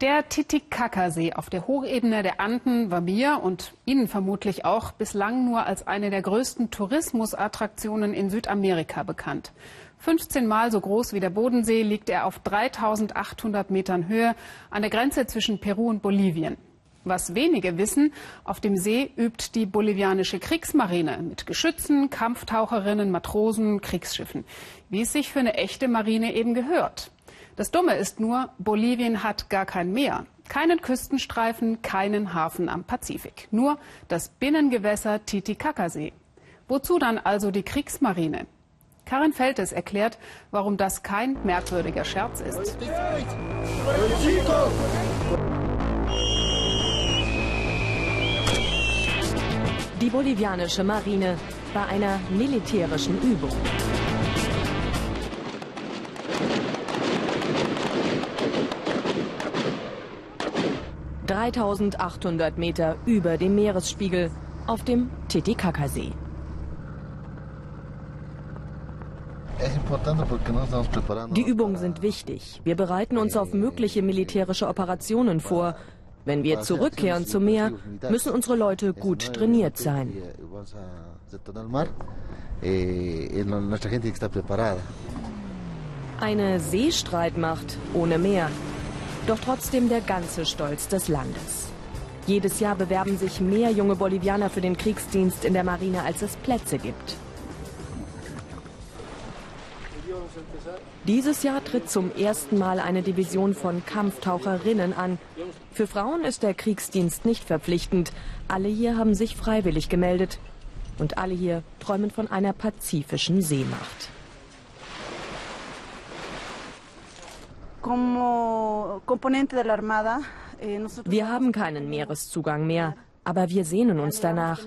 Der Titicaca-See auf der Hochebene der Anden war mir und Ihnen vermutlich auch bislang nur als eine der größten Tourismusattraktionen in Südamerika bekannt. 15 Mal so groß wie der Bodensee liegt er auf 3800 Metern Höhe an der Grenze zwischen Peru und Bolivien. Was wenige wissen, auf dem See übt die bolivianische Kriegsmarine mit Geschützen, Kampftaucherinnen, Matrosen, Kriegsschiffen, wie es sich für eine echte Marine eben gehört. Das Dumme ist nur, Bolivien hat gar kein Meer, keinen Küstenstreifen, keinen Hafen am Pazifik, nur das Binnengewässer Titicacasee. Wozu dann also die Kriegsmarine? Karin Feltes erklärt, warum das kein merkwürdiger Scherz ist. Die bolivianische Marine bei einer militärischen Übung. 3800 Meter über dem Meeresspiegel auf dem Titicacasee. Die Übungen sind wichtig. Wir bereiten uns auf mögliche militärische Operationen vor. Wenn wir zurückkehren zum Meer, müssen unsere Leute gut trainiert sein. Eine Seestreitmacht ohne Meer doch trotzdem der ganze Stolz des Landes. Jedes Jahr bewerben sich mehr junge Bolivianer für den Kriegsdienst in der Marine, als es Plätze gibt. Dieses Jahr tritt zum ersten Mal eine Division von Kampftaucherinnen an. Für Frauen ist der Kriegsdienst nicht verpflichtend. Alle hier haben sich freiwillig gemeldet. Und alle hier träumen von einer pazifischen Seemacht. Wir haben keinen Meereszugang mehr, aber wir sehnen uns danach.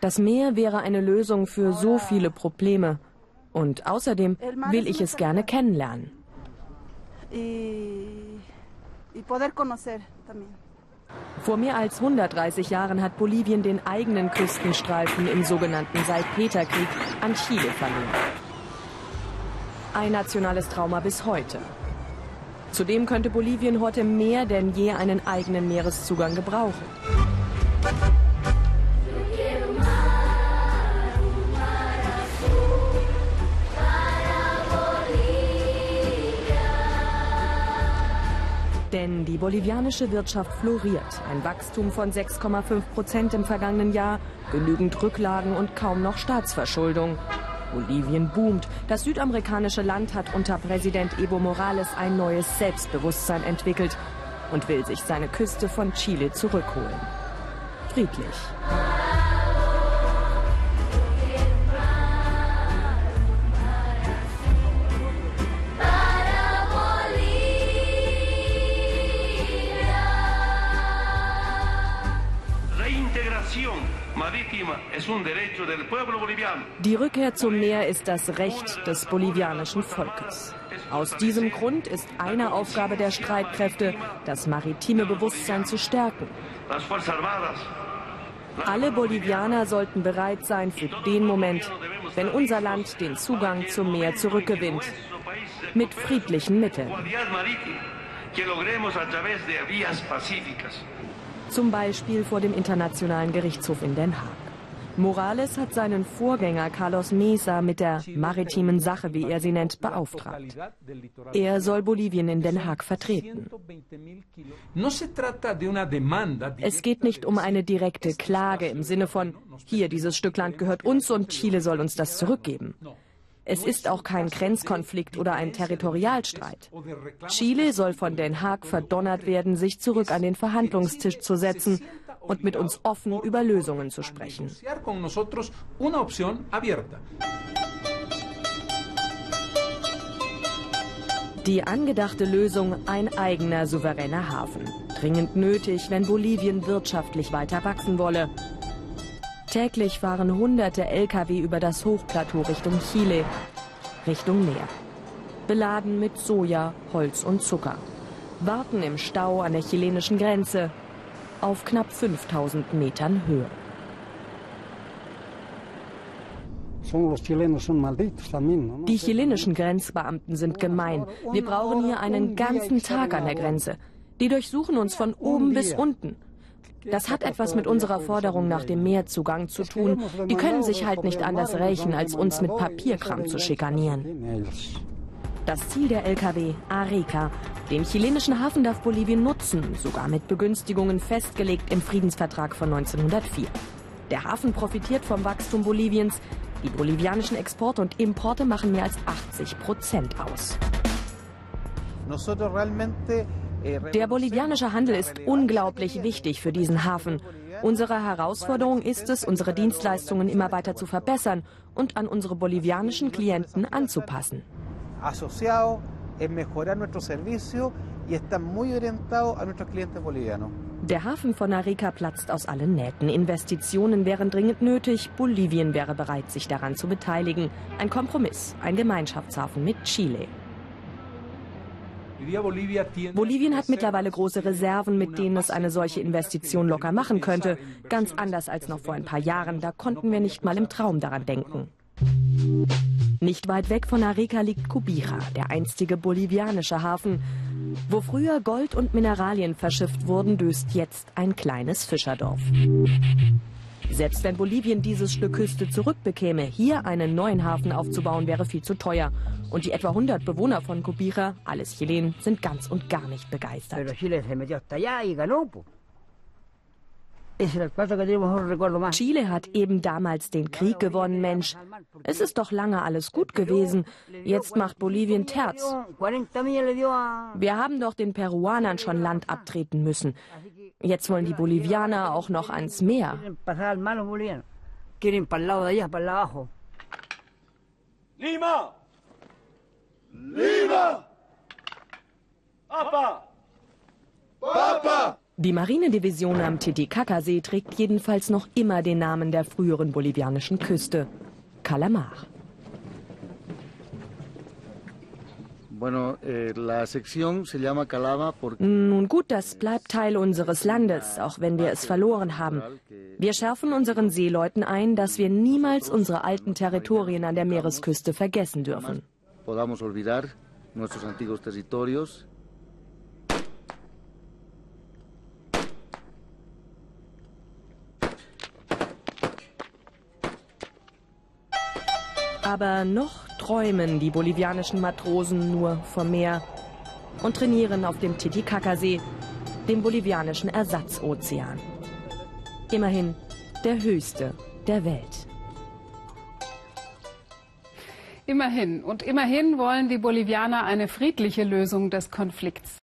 Das Meer wäre eine Lösung für so viele Probleme. Und außerdem will ich es gerne kennenlernen. Vor mehr als 130 Jahren hat Bolivien den eigenen Küstenstreifen im sogenannten Salpeterkrieg an Chile verloren. Ein nationales Trauma bis heute. Zudem könnte Bolivien heute mehr denn je einen eigenen Meereszugang gebrauchen. Denn die bolivianische Wirtschaft floriert. Ein Wachstum von 6,5 Prozent im vergangenen Jahr, genügend Rücklagen und kaum noch Staatsverschuldung. Bolivien boomt. Das südamerikanische Land hat unter Präsident Evo Morales ein neues Selbstbewusstsein entwickelt und will sich seine Küste von Chile zurückholen. Friedlich. Die Rückkehr zum Meer ist das Recht des bolivianischen Volkes. Aus diesem Grund ist eine Aufgabe der Streitkräfte, das maritime Bewusstsein zu stärken. Alle Bolivianer sollten bereit sein für den Moment, wenn unser Land den Zugang zum Meer zurückgewinnt. Mit friedlichen Mitteln. Zum Beispiel vor dem Internationalen Gerichtshof in Den Haag. Morales hat seinen Vorgänger Carlos Mesa mit der maritimen Sache, wie er sie nennt, beauftragt. Er soll Bolivien in Den Haag vertreten. Es geht nicht um eine direkte Klage im Sinne von, hier, dieses Stück Land gehört uns und Chile soll uns das zurückgeben. Es ist auch kein Grenzkonflikt oder ein Territorialstreit. Chile soll von Den Haag verdonnert werden, sich zurück an den Verhandlungstisch zu setzen und mit uns offen über Lösungen zu sprechen. Die angedachte Lösung ein eigener souveräner Hafen. Dringend nötig, wenn Bolivien wirtschaftlich weiter wachsen wolle. Täglich fahren hunderte Lkw über das Hochplateau Richtung Chile, Richtung Meer. Beladen mit Soja, Holz und Zucker. Warten im Stau an der chilenischen Grenze auf knapp 5000 Metern Höhe. Die chilenischen Grenzbeamten sind gemein. Wir brauchen hier einen ganzen Tag an der Grenze. Die durchsuchen uns von oben bis unten. Das hat etwas mit unserer Forderung nach dem Meerzugang zu tun. Die können sich halt nicht anders rächen, als uns mit Papierkram zu schikanieren. Das Ziel der Lkw, Arica. Den chilenischen Hafen darf Bolivien nutzen, sogar mit Begünstigungen festgelegt im Friedensvertrag von 1904. Der Hafen profitiert vom Wachstum Boliviens. Die bolivianischen Exporte und Importe machen mehr als 80 Prozent aus. Der bolivianische Handel ist unglaublich wichtig für diesen Hafen. Unsere Herausforderung ist es, unsere Dienstleistungen immer weiter zu verbessern und an unsere bolivianischen Klienten anzupassen. Der Hafen von Arica platzt aus allen Nähten. Investitionen wären dringend nötig. Bolivien wäre bereit, sich daran zu beteiligen. Ein Kompromiss, ein Gemeinschaftshafen mit Chile. Bolivien hat mittlerweile große Reserven, mit denen es eine solche Investition locker machen könnte. Ganz anders als noch vor ein paar Jahren. Da konnten wir nicht mal im Traum daran denken. Nicht weit weg von Arica liegt Cubija, der einstige bolivianische Hafen. Wo früher Gold und Mineralien verschifft wurden, döst jetzt ein kleines Fischerdorf. Selbst wenn Bolivien dieses Stück Küste zurückbekäme, hier einen neuen Hafen aufzubauen, wäre viel zu teuer. Und die etwa 100 Bewohner von Cubija, alles Chilen, sind ganz und gar nicht begeistert. Chile hat eben damals den Krieg gewonnen, Mensch. Es ist doch lange alles gut gewesen. Jetzt macht Bolivien Terz. Wir haben doch den Peruanern schon Land abtreten müssen. Jetzt wollen die Bolivianer auch noch ans Meer. Lima! Lima! Papa! Papa! Die Marinedivision am Titicacasee trägt jedenfalls noch immer den Namen der früheren bolivianischen Küste, Calamar. Nun gut, das bleibt Teil unseres Landes, auch wenn wir es verloren haben. Wir schärfen unseren Seeleuten ein, dass wir niemals unsere alten Territorien an der Meeresküste vergessen dürfen. Aber noch träumen die bolivianischen Matrosen nur vom Meer und trainieren auf dem Titicacasee, dem bolivianischen Ersatzozean. Immerhin der höchste der Welt. Immerhin. Und immerhin wollen die Bolivianer eine friedliche Lösung des Konflikts.